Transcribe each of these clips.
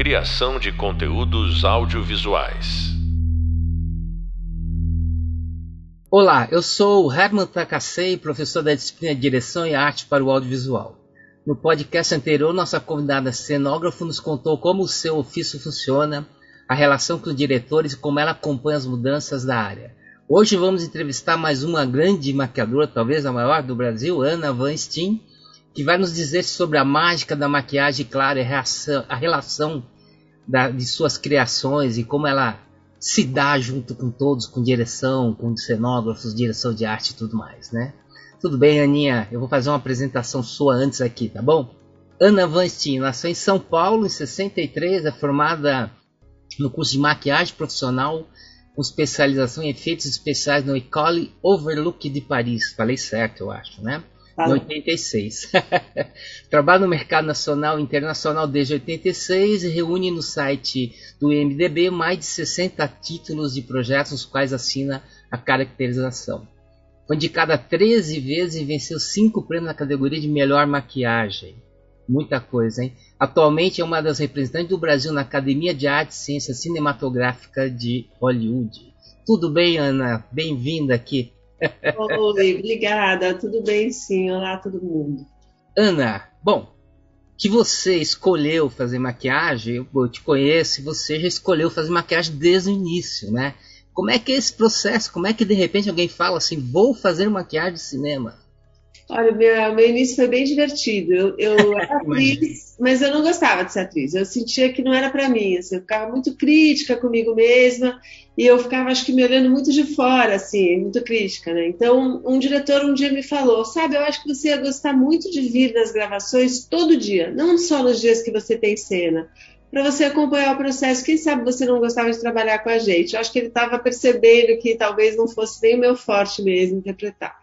Criação de conteúdos audiovisuais. Olá, eu sou o Herman Takasei, professor da disciplina de Direção e Arte para o Audiovisual. No podcast anterior, nossa convidada cenógrafo nos contou como o seu ofício funciona, a relação com os diretores e como ela acompanha as mudanças da área. Hoje vamos entrevistar mais uma grande maquiadora, talvez a maior do Brasil, Ana Van Steen, que vai nos dizer sobre a mágica da maquiagem, claro, e a, a relação da, de suas criações e como ela se dá junto com todos, com direção, com cenógrafos, direção de arte e tudo mais, né? Tudo bem, Aninha? Eu vou fazer uma apresentação sua antes aqui, tá bom? Ana Van Steen nasceu em São Paulo em 63, é formada no curso de maquiagem profissional com especialização em efeitos especiais no École Overlook de Paris. Falei certo, eu acho, né? Em 86. Trabalha no mercado nacional e internacional desde 86 e reúne no site do IMDB mais de 60 títulos de projetos nos quais assina a caracterização. Foi indicada 13 vezes e venceu 5 prêmios na categoria de melhor maquiagem. Muita coisa, hein? Atualmente é uma das representantes do Brasil na Academia de Arte e Ciência Cinematográfica de Hollywood. Tudo bem, Ana? Bem-vinda aqui. Oi, obrigada. Tudo bem, sim. Olá, todo mundo. Ana, bom, que você escolheu fazer maquiagem, eu te conheço, você já escolheu fazer maquiagem desde o início, né? Como é que é esse processo? Como é que de repente alguém fala assim, vou fazer maquiagem de cinema? Olha, meu, meu início foi bem divertido. Eu, eu era atriz, mas eu não gostava de ser atriz. Eu sentia que não era para mim. Assim, eu ficava muito crítica comigo mesma e eu ficava, acho que, me olhando muito de fora, assim, muito crítica, né? Então, um diretor um dia me falou: Sabe, eu acho que você ia gostar muito de vir nas gravações todo dia, não só nos dias que você tem cena para você acompanhar o processo. Quem sabe você não gostava de trabalhar com a gente? Eu acho que ele estava percebendo que talvez não fosse nem o meu forte mesmo interpretar.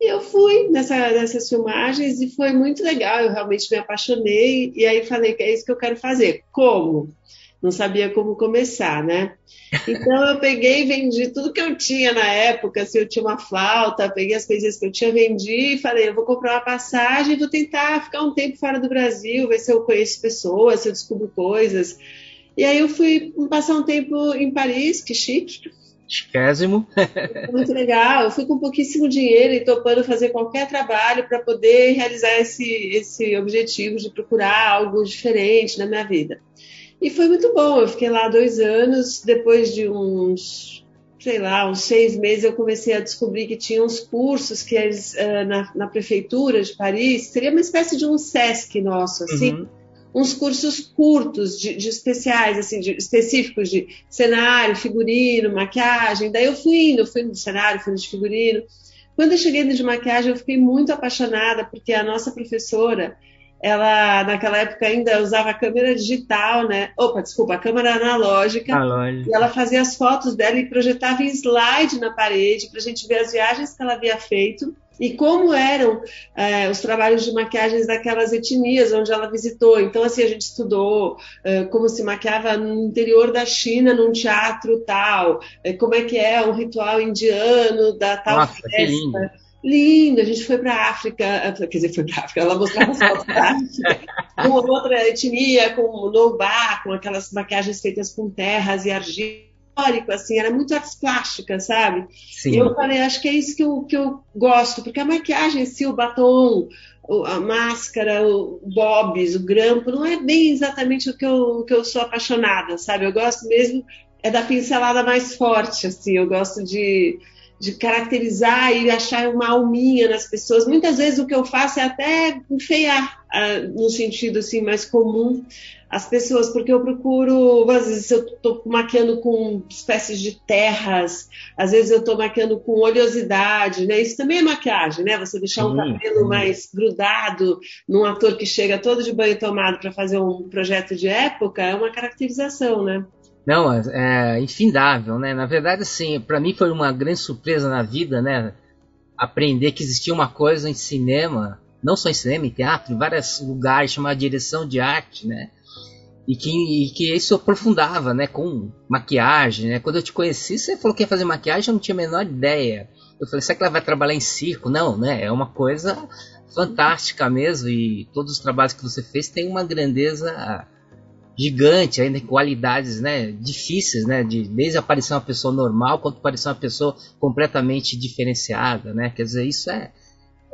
E eu fui nessa, nessas filmagens e foi muito legal, eu realmente me apaixonei e aí falei que é isso que eu quero fazer. Como? Não sabia como começar, né? Então eu peguei e vendi tudo que eu tinha na época, se eu tinha uma flauta, peguei as coisas que eu tinha vendido e falei, eu vou comprar uma passagem, vou tentar ficar um tempo fora do Brasil, ver se eu conheço pessoas, se eu descubro coisas. E aí eu fui passar um tempo em Paris, que chique, Chiquésimo. Muito legal. Eu fui com pouquíssimo dinheiro e topando fazer qualquer trabalho para poder realizar esse, esse objetivo de procurar algo diferente na minha vida. E foi muito bom. Eu fiquei lá dois anos. Depois de uns, sei lá, uns seis meses, eu comecei a descobrir que tinha uns cursos que eles, uh, na, na, prefeitura de Paris, seria uma espécie de um SESC nosso, assim. Uhum uns cursos curtos, de, de especiais, assim, de, específicos de cenário, figurino, maquiagem. Daí eu fui indo, fui no cenário, fui no de figurino. Quando eu cheguei no de maquiagem, eu fiquei muito apaixonada, porque a nossa professora, ela naquela época ainda usava a câmera digital, né? Opa, desculpa, a câmera analógica. analógica. E ela fazia as fotos dela e projetava em slide na parede para a gente ver as viagens que ela havia feito e como eram é, os trabalhos de maquiagens daquelas etnias onde ela visitou. Então, assim, a gente estudou é, como se maquiava no interior da China, num teatro tal, é, como é que é o ritual indiano da tal Nossa, festa. Que lindo. lindo. a gente foi para a África, quer dizer, foi para a África, ela mostrava as fotos da África, com outra etnia, com nobá, com aquelas maquiagens feitas com terras e argila histórico, assim, era muito artes plásticas, sabe? Sim. E eu falei, acho que é isso que eu, que eu gosto, porque a maquiagem em si, o batom, a máscara, o bobs, o grampo, não é bem exatamente o que eu, o que eu sou apaixonada, sabe? Eu gosto mesmo é da pincelada mais forte, assim, eu gosto de, de caracterizar e achar uma alminha nas pessoas. Muitas vezes o que eu faço é até enfeiar, uh, no sentido assim mais comum, as pessoas, porque eu procuro, às vezes eu estou maquiando com espécies de terras, às vezes eu estou maquiando com oleosidade, né? Isso também é maquiagem, né? Você deixar um cabelo mais grudado num ator que chega todo de banho tomado para fazer um projeto de época é uma caracterização, né? Não, é, infindável, né? Na verdade, assim, para mim foi uma grande surpresa na vida, né? Aprender que existia uma coisa em cinema, não só em cinema, em teatro, em vários lugares, chamada direção de arte, né? E que, e que isso aprofundava, né? Com maquiagem, né? Quando eu te conheci, você falou que ia fazer maquiagem, eu não tinha a menor ideia. Eu falei, será que ela vai trabalhar em circo? Não, né? É uma coisa fantástica mesmo. E todos os trabalhos que você fez têm uma grandeza gigante, ainda qualidades né, difíceis, né, de, desde aparecer uma pessoa normal quanto aparecer uma pessoa completamente diferenciada, né? Quer dizer, isso é,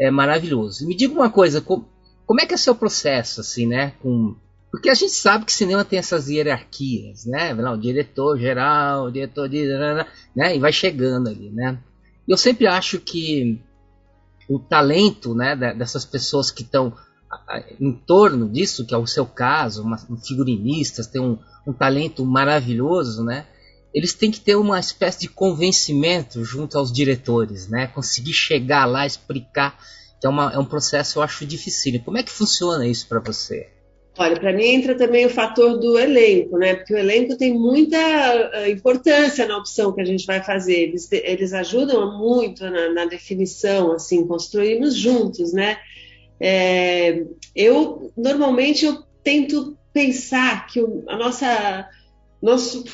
é maravilhoso. Me diga uma coisa, como, como é que é o seu processo, assim, né? Com, porque a gente sabe que cinema tem essas hierarquias, né? o diretor geral, diretor de, né? E vai chegando ali, né? Eu sempre acho que o talento, né, dessas pessoas que estão em torno disso, que é o seu caso, uma, um figurinistas, tem um, um talento maravilhoso, né? Eles têm que ter uma espécie de convencimento junto aos diretores, né? Conseguir chegar lá, explicar, que é, uma, é um processo, eu acho, difícil. Como é que funciona isso para você? Olha, para mim entra também o fator do elenco, né? Porque o elenco tem muita uh, importância na opção que a gente vai fazer. Eles, eles ajudam muito na, na definição, assim, construímos juntos, né? É, eu normalmente eu tento pensar que o, a nossa nosso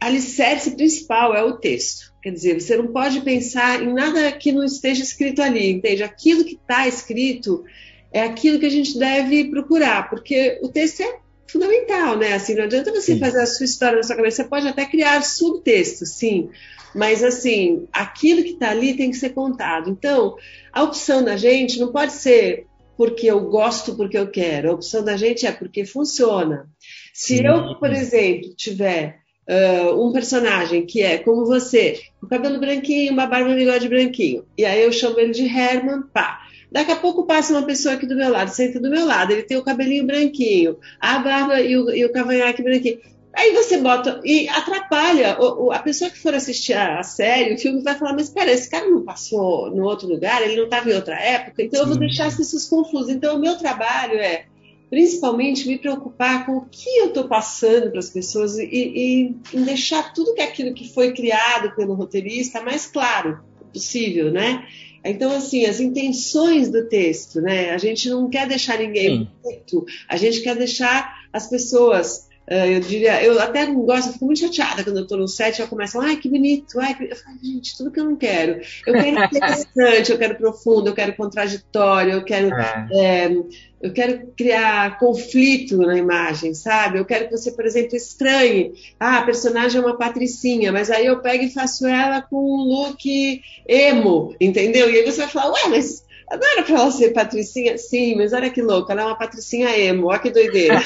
alicerce principal é o texto. Quer dizer, você não pode pensar em nada que não esteja escrito ali, entende? Aquilo que está escrito é aquilo que a gente deve procurar, porque o texto é fundamental, né? Assim, não adianta você sim. fazer a sua história na sua cabeça, você pode até criar subtextos, sim, mas assim, aquilo que está ali tem que ser contado. Então, a opção da gente não pode ser porque eu gosto, porque eu quero. A opção da gente é porque funciona. Se Sim. eu, por exemplo, tiver uh, um personagem que é como você, com cabelo branquinho, uma barba e um bigode branquinho, e aí eu chamo ele de Herman, pá. Daqui a pouco passa uma pessoa aqui do meu lado, senta do meu lado, ele tem o cabelinho branquinho, a barba e o, e o cavanhaque branquinho. Aí você bota e atrapalha. O, o, a pessoa que for assistir a, a, série, o filme vai falar, mas espera, esse cara não passou no outro lugar, ele não estava em outra época, então Sim. eu vou deixar as pessoas confusas. Então o meu trabalho é principalmente me preocupar com o que eu estou passando para as pessoas e, e, e deixar tudo que aquilo que foi criado pelo roteirista mais claro possível, né? Então, assim, as intenções do texto, né? A gente não quer deixar ninguém muito, a gente quer deixar as pessoas eu diria, eu até não gosto, eu fico muito chateada quando eu estou no set eu começo, ai que bonito, ai que... eu falo, gente, tudo que eu não quero. Eu quero interessante, eu quero profundo, eu quero contraditório, eu quero, é. É, eu quero criar conflito na imagem, sabe? Eu quero que você, por exemplo, estranhe. Ah, a personagem é uma patricinha, mas aí eu pego e faço ela com um look emo, entendeu? E aí você vai falar, ué, mas não era pra ela ser patricinha? Sim, mas olha que louco, ela é uma patricinha emo, olha que doideira.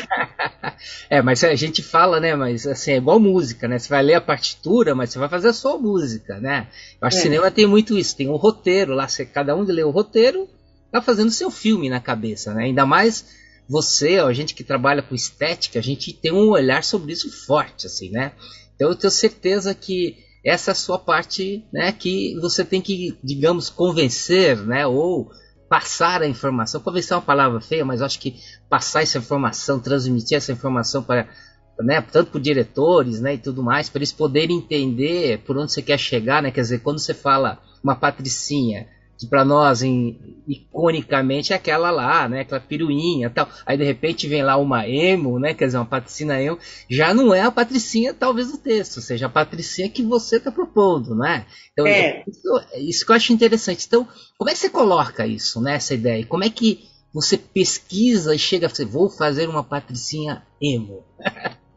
é, mas a gente fala, né, mas assim, é igual música, né? Você vai ler a partitura, mas você vai fazer a sua música, né? Eu acho é. que cinema tem muito isso, tem um roteiro lá, você, cada um lê o roteiro, tá fazendo seu filme na cabeça, né? Ainda mais você, ó, a gente que trabalha com estética, a gente tem um olhar sobre isso forte, assim, né? Então eu tenho certeza que essa é a sua parte, né, que você tem que, digamos, convencer, né, ou passar a informação. Convencer é uma palavra feia, mas acho que passar essa informação, transmitir essa informação para, né, tanto para diretores, né, e tudo mais, para eles poderem entender por onde você quer chegar, né, quer dizer, quando você fala uma patricinha, que para nós em, iconicamente é aquela lá, né, aquela piruinha, tal. Aí de repente vem lá uma emo, né, quer dizer, uma patricina emo, já não é a patricinha talvez do texto, seja a patricinha que você está propondo, né? Então é. isso, isso que eu acho interessante. Então, como é que você coloca isso, né, essa ideia? Como é que você pesquisa e chega a dizer, vou fazer uma patricinha emo?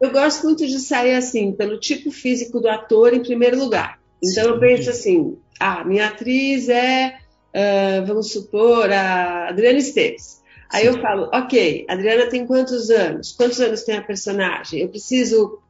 eu gosto muito de sair assim, pelo tipo físico do ator em primeiro lugar. Então Sim. eu penso assim, ah, minha atriz é uh, vamos supor, a Adriana Esteves. Aí Sim. eu falo, ok, Adriana tem quantos anos? Quantos anos tem a personagem? Eu preciso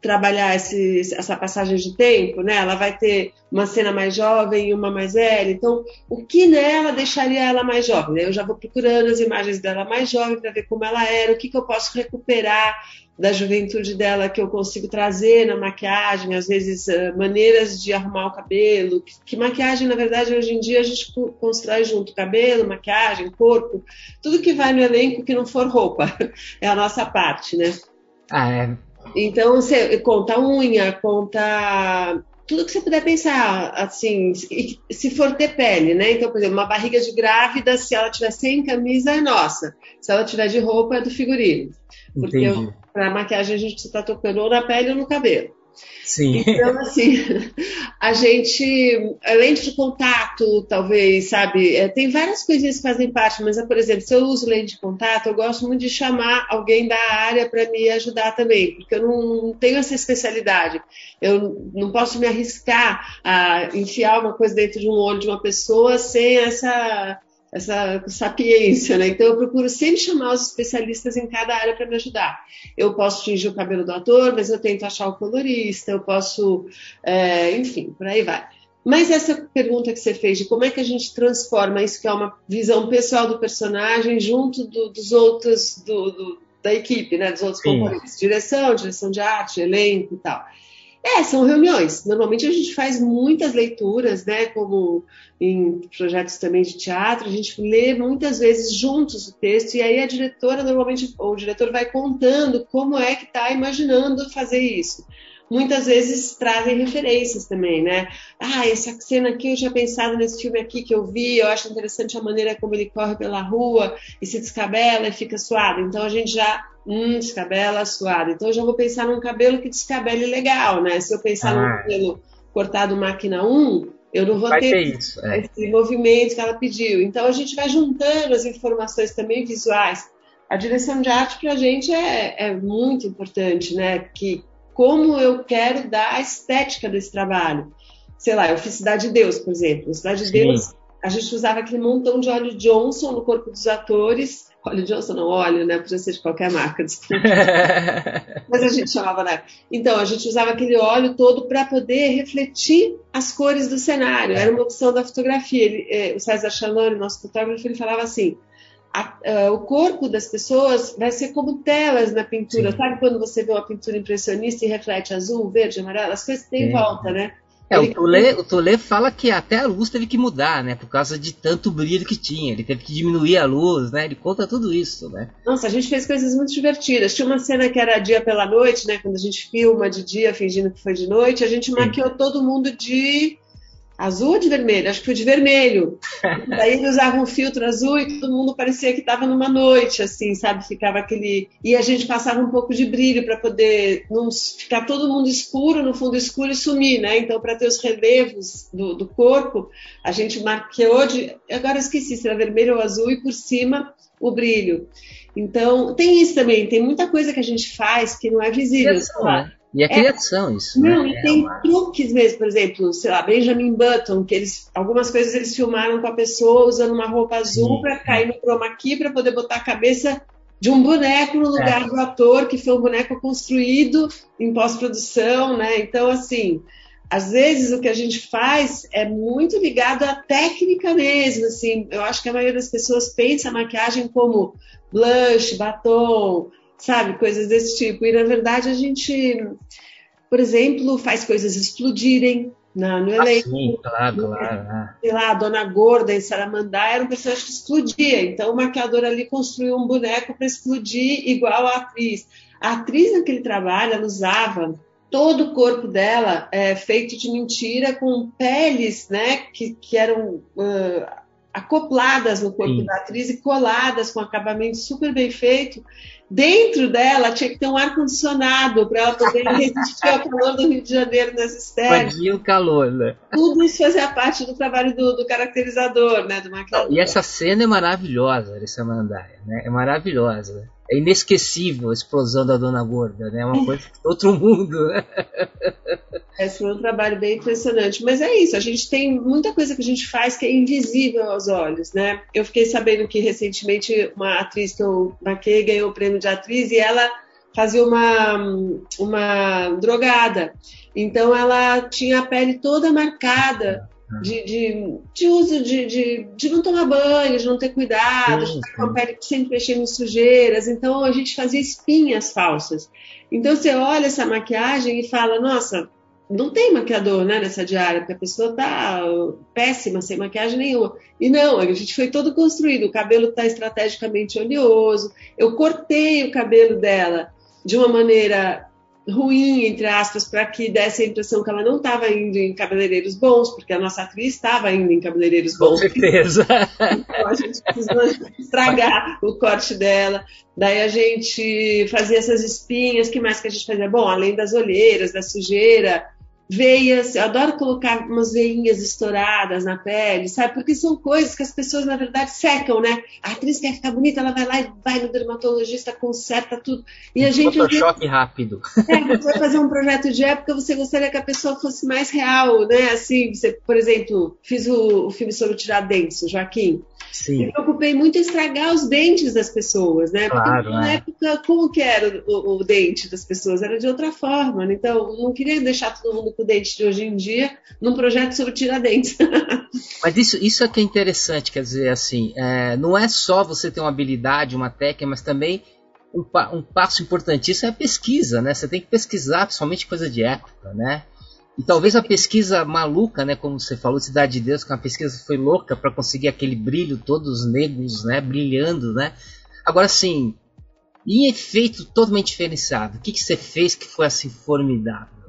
trabalhar esse, essa passagem de tempo, né? Ela vai ter uma cena mais jovem e uma mais velha. Então, o que nela deixaria ela mais jovem? Eu já vou procurando as imagens dela mais jovem para ver como ela era, o que, que eu posso recuperar da juventude dela que eu consigo trazer na maquiagem, às vezes uh, maneiras de arrumar o cabelo, que, maquiagem, na verdade, hoje em dia a gente constrói junto cabelo, maquiagem, corpo, tudo que vai no elenco que não for roupa, é a nossa parte, né? Ah, é. Então, você conta unha, conta tudo que você puder pensar, assim, se for ter pele, né? Então, por exemplo, uma barriga de grávida, se ela tiver sem camisa, é nossa. Se ela tiver de roupa, é do figurino. Porque para maquiagem a gente está tocando ou na pele ou no cabelo. Sim. Então, assim, a gente, lente de contato, talvez, sabe? É, tem várias coisinhas que fazem parte, mas, por exemplo, se eu uso lente de contato, eu gosto muito de chamar alguém da área para me ajudar também, porque eu não tenho essa especialidade. Eu não posso me arriscar a enfiar uma coisa dentro de um olho de uma pessoa sem essa essa sapiência, né? Então eu procuro sempre chamar os especialistas em cada área para me ajudar. Eu posso tingir o cabelo do ator, mas eu tento achar o colorista, eu posso, é, enfim, por aí vai. Mas essa pergunta que você fez de como é que a gente transforma isso que é uma visão pessoal do personagem junto do, dos outros do, do, da equipe, né? Dos outros Sim. componentes, direção, direção de arte, elenco e tal. É, são reuniões. Normalmente a gente faz muitas leituras, né? Como em projetos também de teatro, a gente lê muitas vezes juntos o texto, e aí a diretora, normalmente, ou o diretor vai contando como é que está imaginando fazer isso muitas vezes trazem referências também, né? Ah, essa cena aqui eu já pensado nesse filme aqui que eu vi, eu acho interessante a maneira como ele corre pela rua e se descabela e fica suado. Então a gente já hum, descabela, suado. Então eu já vou pensar num cabelo que descabele legal, né? Se eu pensar ah. num cabelo cortado máquina 1, eu não vou vai ter, isso, é. esse movimento que ela pediu. Então a gente vai juntando as informações também visuais. A direção de arte para a gente é, é, muito importante, né? Que como eu quero dar a estética desse trabalho. Sei lá, eu fiz Cidade de Deus, por exemplo. Cidade de. Deus, a gente usava aquele montão de óleo Johnson no corpo dos atores. Óleo Johnson não, óleo, né? Podia ser de qualquer marca, desculpa. Mas a gente chamava, né? Então, a gente usava aquele óleo todo para poder refletir as cores do cenário. Era uma opção da fotografia. Ele, eh, o César Chalone, nosso fotógrafo, ele falava assim: a, a, o corpo das pessoas vai ser como telas na pintura. Sim. Sabe quando você vê uma pintura impressionista e reflete azul, verde, amarelo? As coisas têm volta, né? É, o Tolê, o fala que até a luz teve que mudar, né? Por causa de tanto brilho que tinha. Ele teve que diminuir a luz, né? Ele conta tudo isso, né? Nossa, a gente fez coisas muito divertidas. Tinha uma cena que era dia pela noite, né? Quando a gente filma de dia, fingindo que foi de noite, a gente Sim. maquiou todo mundo de azul ou de vermelho? Acho que foi de vermelho. Daí ele usava um filtro azul e todo mundo parecia que estava numa noite, assim, sabe? Ficava aquele. E a gente passava um pouco de brilho para poder não ficar todo mundo escuro, no fundo escuro e sumir, né? Então, para ter os relevos do, do, corpo, a gente maquiou de. Agora eu esqueci se era vermelho ou azul e por cima o brilho. Então, tem isso também, tem muita coisa que a gente faz que não é visível. É, e criação, é, isso. Não, né? e é tem uma... truques mesmo, por exemplo, sei lá, Benjamin Button, que eles, algumas coisas eles filmaram com a pessoa usando uma roupa azul para cair no chroma key para poder botar a cabeça de um boneco no lugar é. do ator, que foi um boneco construído em pós-produção, né? Então, assim, às vezes o que a gente faz é muito ligado à técnica mesmo, assim. Eu acho que a maioria das pessoas pensa a maquiagem como blush, batom, sabe? Coisas desse tipo. E na verdade a gente, por exemplo, faz coisas explodirem na, no elenco. Ah, sim, claro, claro. Ah. Sei lá, a Dona Gorda em Saramandá era um personagem que explodia. Então o maquiador ali construiu um boneco para explodir igual a atriz. A atriz naquele trabalho, ela usava todo o corpo dela é, feito de mentira, com peles, né, que, que eram uh, acopladas no corpo Sim. da atriz e coladas com acabamento super bem feito dentro dela tinha que ter um ar-condicionado para ela poder resistir ao calor do Rio de Janeiro nas externas. O calor, né? Tudo isso fazia parte do trabalho do, do caracterizador, né? Do maquiador. E essa cena é maravilhosa, essa Mandaia, né? É maravilhosa é inesquecível a explosão da Dona Gorda, né? É uma coisa de outro mundo. Né? Esse foi um trabalho bem impressionante. Mas é isso, a gente tem muita coisa que a gente faz que é invisível aos olhos, né? Eu fiquei sabendo que recentemente uma atriz que eu marquei ganhou o prêmio de atriz e ela fazia uma, uma drogada. Então ela tinha a pele toda marcada de, de, de uso de, de, de, não tomar banho, de não ter cuidado, de estar com a pele sempre mexendo em sujeiras. Então a gente fazia espinhas falsas. Então você olha essa maquiagem e fala, nossa, não tem maquiador né, nessa diária, porque a pessoa tá péssima, sem maquiagem nenhuma. E não, a gente foi todo construído, o cabelo está estrategicamente oleoso, eu cortei o cabelo dela de uma maneira ruim, entre aspas, para que desse a impressão que ela não estava indo em cabeleireiros bons, porque a nossa atriz estava indo em cabeleireiros bons. Com certeza. Então a gente precisou estragar o corte dela. Daí a gente fazia essas espinhas, que mais que a gente fazia? Bom, além das olheiras, da sujeira, veias, eu adoro colocar umas veinhas estouradas na pele, sabe? Porque são coisas que as pessoas, na verdade, secam, né? A atriz quer ficar bonita, ela vai lá e vai no dermatologista, conserta tudo. E a gente. Photoshop rápido. É, você vai fazer um projeto de época, você gostaria que a pessoa fosse mais real, né? Assim, você, por exemplo, fiz o, o filme sobre o Tiradentes, o Joaquim. Sim. Me preocupei muito em estragar os dentes das pessoas, né? Porque Claro, na é. época, como que era o, o dente das pessoas? Era de outra forma, né? Então, não queria deixar todo mundo dente de hoje em dia num projeto sobre tiradentes. Mas isso, isso é que é interessante, quer dizer, assim, é, não é só você ter uma habilidade, uma técnica, mas também um, um passo importantíssimo é a pesquisa, né? Você tem que pesquisar, principalmente coisa de época, né? E talvez a pesquisa maluca, né, como você falou, Cidade de Deus, que é uma pesquisa foi louca para conseguir aquele brilho, todos negros, né, brilhando, né? Agora, assim, em efeito totalmente diferenciado, o que, que você fez que foi assim formidável?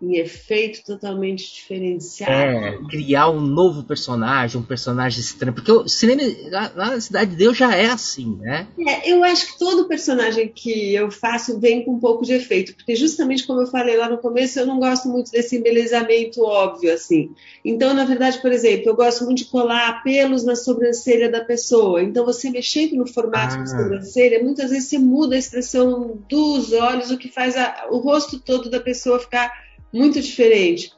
Em efeito totalmente diferenciado. É, criar um novo personagem, um personagem estranho. Porque o cinema lá, lá na Cidade de Deus já é assim, né? É, eu acho que todo personagem que eu faço vem com um pouco de efeito, porque justamente como eu falei lá no começo, eu não gosto muito desse embelezamento óbvio, assim. Então, na verdade, por exemplo, eu gosto muito de colar pelos na sobrancelha da pessoa. Então, você mexendo no formato Ah. da sobrancelha, muitas vezes você muda a expressão dos olhos, o que faz a- o rosto todo da pessoa ficar muito diferente.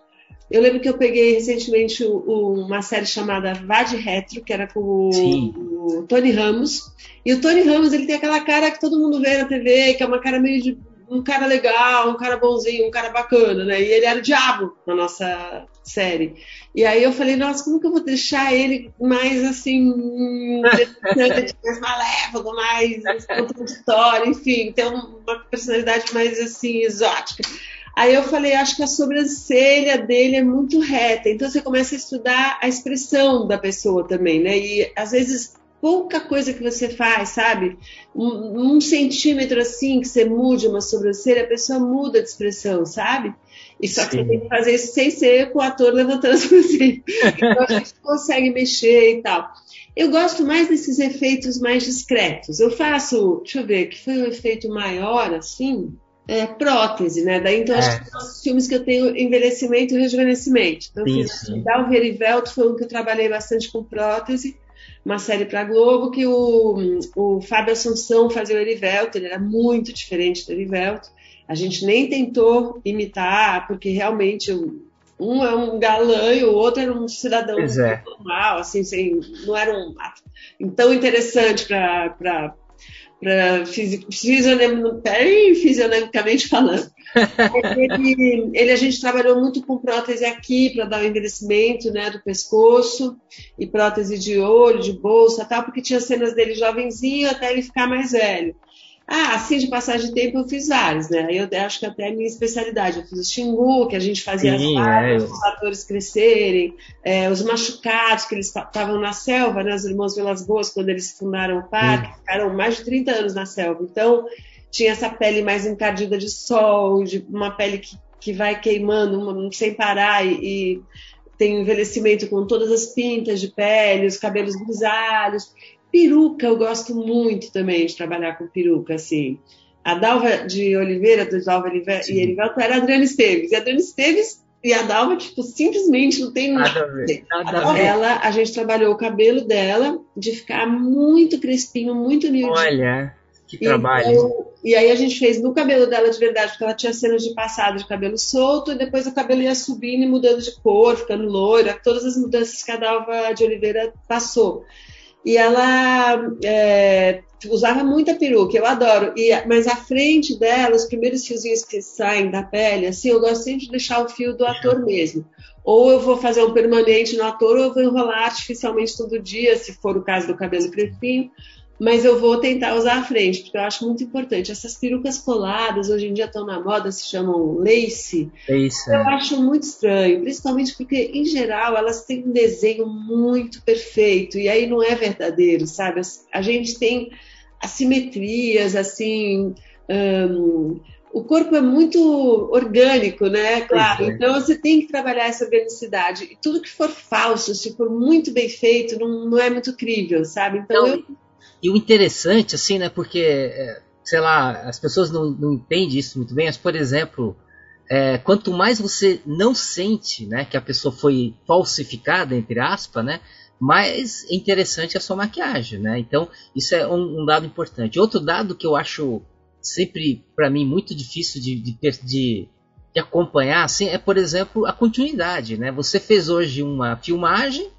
Eu lembro que eu peguei recentemente uma série chamada Vá de Retro, que era com o, Sim. o Tony Ramos. E o Tony Ramos, ele tem aquela cara que todo mundo vê na TV, que é uma cara meio de um cara legal, um cara bonzinho, um cara bacana, né? E ele era o diabo na nossa série. E aí eu falei, nossa, como que eu vou deixar ele mais assim, mais malévolo, mais contraditório, enfim, ter uma personalidade mais assim, exótica. Aí eu falei, acho que a sobrancelha dele é muito reta. Então você começa a estudar a expressão da pessoa também, né? E às vezes pouca coisa que você faz, sabe? Um, um centímetro assim que você mude uma sobrancelha, a pessoa muda de expressão, sabe? E só que Sim. você tem que fazer isso sem ser com o ator levantando a sobrancelha. Então a gente consegue mexer e tal. Eu gosto mais desses efeitos mais discretos. Eu faço, deixa eu ver, que foi um efeito maior, assim, é, prótese, né? Daí então É. acho que são os filmes que eu tenho envelhecimento e rejuvenescimento. Então, Sim, fiz sim. Velto foi um que eu trabalhei bastante com prótese, uma série para Globo que o, o Fábio Assunção fazia o Erivelto, ele era muito diferente do Erivelto. A gente nem tentou imitar, porque realmente um é um galã e o outro era um cidadão é. normal, assim, sem, não era um tão interessante para para fisionomicamente falando. ele, ele, a gente trabalhou muito com prótese aqui para dar o envelhecimento né, do pescoço e prótese de olho, de bolsa, tal, porque tinha cenas dele jovenzinho até ele ficar mais velho. Ah, assim de passagem de tempo eu fiz vários, né? Eu acho que até a minha especialidade. Eu fiz o Xingu, que a gente fazia Sim, as barbas, é. os atores crescerem, é, os machucados, que eles estavam na selva, né? Os irmãos Velas Boas, quando eles fundaram o parque, ficaram mais de 30 anos na selva. Então, tinha essa pele mais encardida de sol, de uma pele que, que vai queimando uma, sem parar e, e tem envelhecimento com todas as pintas de pele, os cabelos grisalhos. Peruca, eu gosto muito também de trabalhar com peruca, assim. A Dalva de Oliveira, do Dalva Oliveira e Erivelto era a Adriana Esteves. E a Adriana Esteves e a Dalva, tipo, simplesmente não tem nada. a ver. Nada a ver. Ela, a gente trabalhou o cabelo dela de ficar muito crespinho, muito miudinho. Olha, que trabalho. Então, e aí a gente fez no cabelo dela de verdade, porque ela tinha cenas de passado de cabelo solto, e depois o cabelo ia subindo e mudando de cor, ficando loira, todas as mudanças que a Dalva de Oliveira passou. E ela é, usava muita peruca, eu adoro. E, mas a frente dela, os primeiros fiozinhos que saem da pele, assim, eu gosto sempre de deixar o fio do ator mesmo. Ou eu vou fazer um permanente no ator, ou eu vou enrolar artificialmente todo dia, se for o caso do cabelo crepinho. Mas eu vou tentar usar a frente, porque eu acho muito importante. Essas perucas coladas, hoje em dia estão na moda, se chamam lace. É isso. Eu acho muito estranho, principalmente porque, em geral, elas têm um desenho muito perfeito, e aí não é verdadeiro, sabe? A gente tem assimetrias, assim, hum, o corpo é muito orgânico, né? Claro. É. Então você tem que trabalhar essa organicidade. E tudo que for falso, se for muito bem feito, não, não é muito crível, sabe? Então, então eu... E o interessante, assim, né? Porque, é, sei lá, as pessoas não, não entendem isso muito bem, mas, por exemplo, é, quanto mais você não sente né, que a pessoa foi falsificada, entre aspas, né? mais interessante é a sua maquiagem, né? Então, isso é um, um dado importante. Outro dado que eu acho sempre, para mim, muito difícil de, de, de, de, acompanhar, assim, é, por exemplo, a continuidade, né? Você fez hoje uma filmagem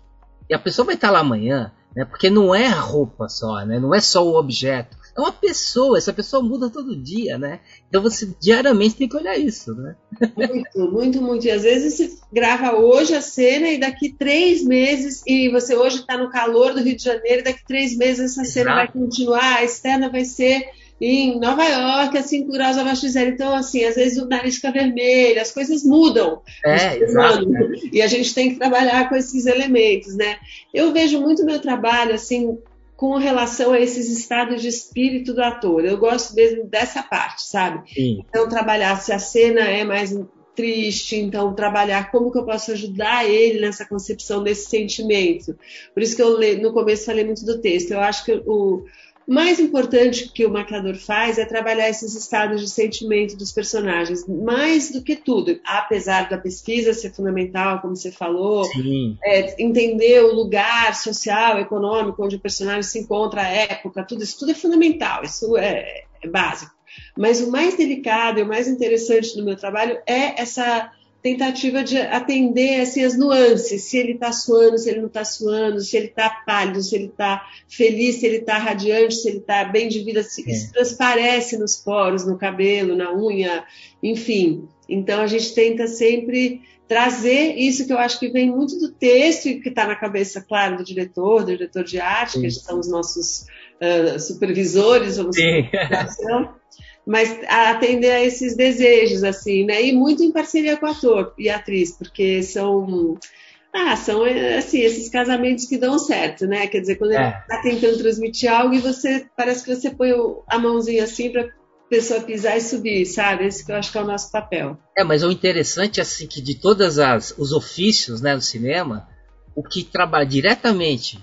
e a pessoa vai estar lá amanhã, né? Porque não é a roupa só, né? Não é só o objeto é uma pessoa, essa pessoa muda todo dia, né? Então você diariamente tem que olhar isso, né? Muito, muito, muito. E às vezes você grava hoje a cena e daqui três meses, e você hoje está no calor do Rio de Janeiro, e daqui três meses essa Exato. cena vai continuar, a externa vai ser em Nova York, a 5 graus abaixo de zero. Então, assim, às vezes o nariz fica vermelho, as coisas mudam. É, exato. E a gente tem que trabalhar com esses elementos, né? Eu vejo muito meu trabalho, assim, com relação a esses estados de espírito do ator. Eu gosto mesmo dessa parte, sabe? Sim. Então, trabalhar se a cena é mais triste, então trabalhar como que eu posso ajudar ele nessa concepção desse sentimento. Por isso que eu no começo falei muito do texto. Eu acho que o, mais importante que o maquiador faz é trabalhar esses estados de sentimento dos personagens, mais do que tudo, apesar da pesquisa ser fundamental, como você falou, é, entender o lugar social, econômico onde o personagem se encontra, a época, tudo isso tudo é fundamental, isso é, é básico. Mas o mais delicado e o mais interessante do meu trabalho é essa tentativa de atender assim, as nuances, se ele está suando, se ele não está suando, se ele está pálido, se ele está feliz, se ele está radiante, se ele está bem de vida, se isso transparece nos poros, no cabelo, na unha, enfim. Então a gente tenta sempre trazer isso que eu acho que vem muito do texto e que está na cabeça, claro, do diretor, do diretor de arte, Sim. que são os nossos uh, supervisores, vamos dizer, mas atender a esses desejos, assim, né? E muito em parceria com o ator e a atriz, porque são. Ah, são assim, esses casamentos que dão certo, né? Quer dizer, quando é. ele está tentando transmitir algo e você parece que você põe a mãozinha assim para pessoa pisar e subir, sabe? Esse que eu acho que é o nosso papel. É, mas o interessante é assim que de todas as os ofícios, né, do cinema, o que trabalha diretamente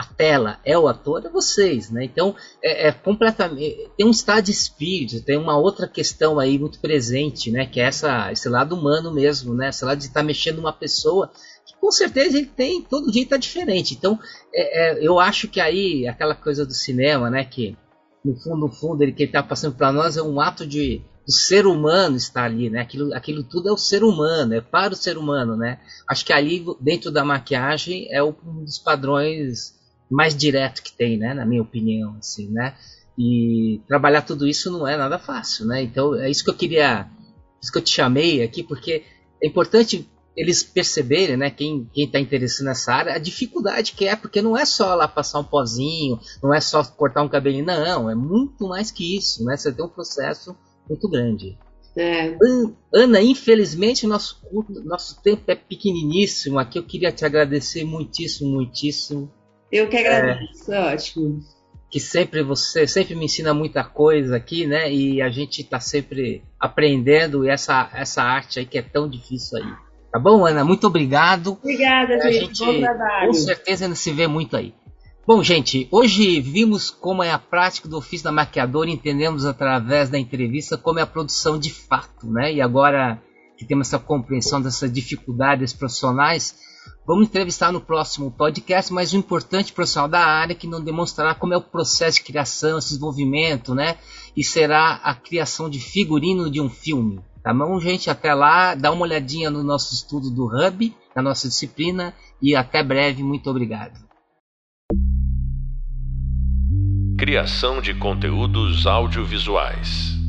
a tela é o ator, é vocês, né? Então é, é, completamente tem um estado de espírito, tem uma outra questão aí muito presente, né? Que é essa esse lado humano mesmo, né? Esse lado de estar tá mexendo uma pessoa que com certeza ele tem todo dia está diferente. Então é, é, eu acho que aí aquela coisa do cinema, né? Que no fundo, no fundo ele que está passando para nós é um ato de o ser humano estar ali, né? Aquilo, aquilo tudo é o ser humano, é para o ser humano, né? Acho que ali dentro da maquiagem é um dos padrões mais direto que tem, né, na minha opinião, assim, né? E trabalhar tudo isso não é nada fácil, né? Então é isso que eu queria, isso que eu te chamei aqui, porque é importante eles perceberem, né, quem está interessado nessa área, a dificuldade que é, porque não é só lá passar um pozinho, não é só cortar um cabelinho, não, é muito mais que isso, né? Você tem um processo muito grande. É. Ana, infelizmente nosso nosso tempo é pequeniníssimo. Aqui eu queria te agradecer muitíssimo, muitíssimo eu que agradeço, é, ótimo. Que sempre você sempre me ensina muita coisa aqui, né? E a gente está sempre aprendendo essa, essa arte aí que é tão difícil aí. Tá bom, Ana? Muito obrigado. Obrigada, gente. gente. Bom trabalho. Com certeza ainda se vê muito aí. Bom, gente, hoje vimos como é a prática do ofício da maquiadora e entendemos através da entrevista como é a produção de fato, né? E agora que temos essa compreensão dessas dificuldades profissionais, Vamos entrevistar no próximo podcast mais um importante profissional da área que não demonstrará como é o processo de criação, desenvolvimento, né? E será a criação de figurino de um filme. Tá bom, gente? Até lá, dá uma olhadinha no nosso estudo do Hub, na nossa disciplina, e até breve. Muito obrigado. Criação de conteúdos audiovisuais.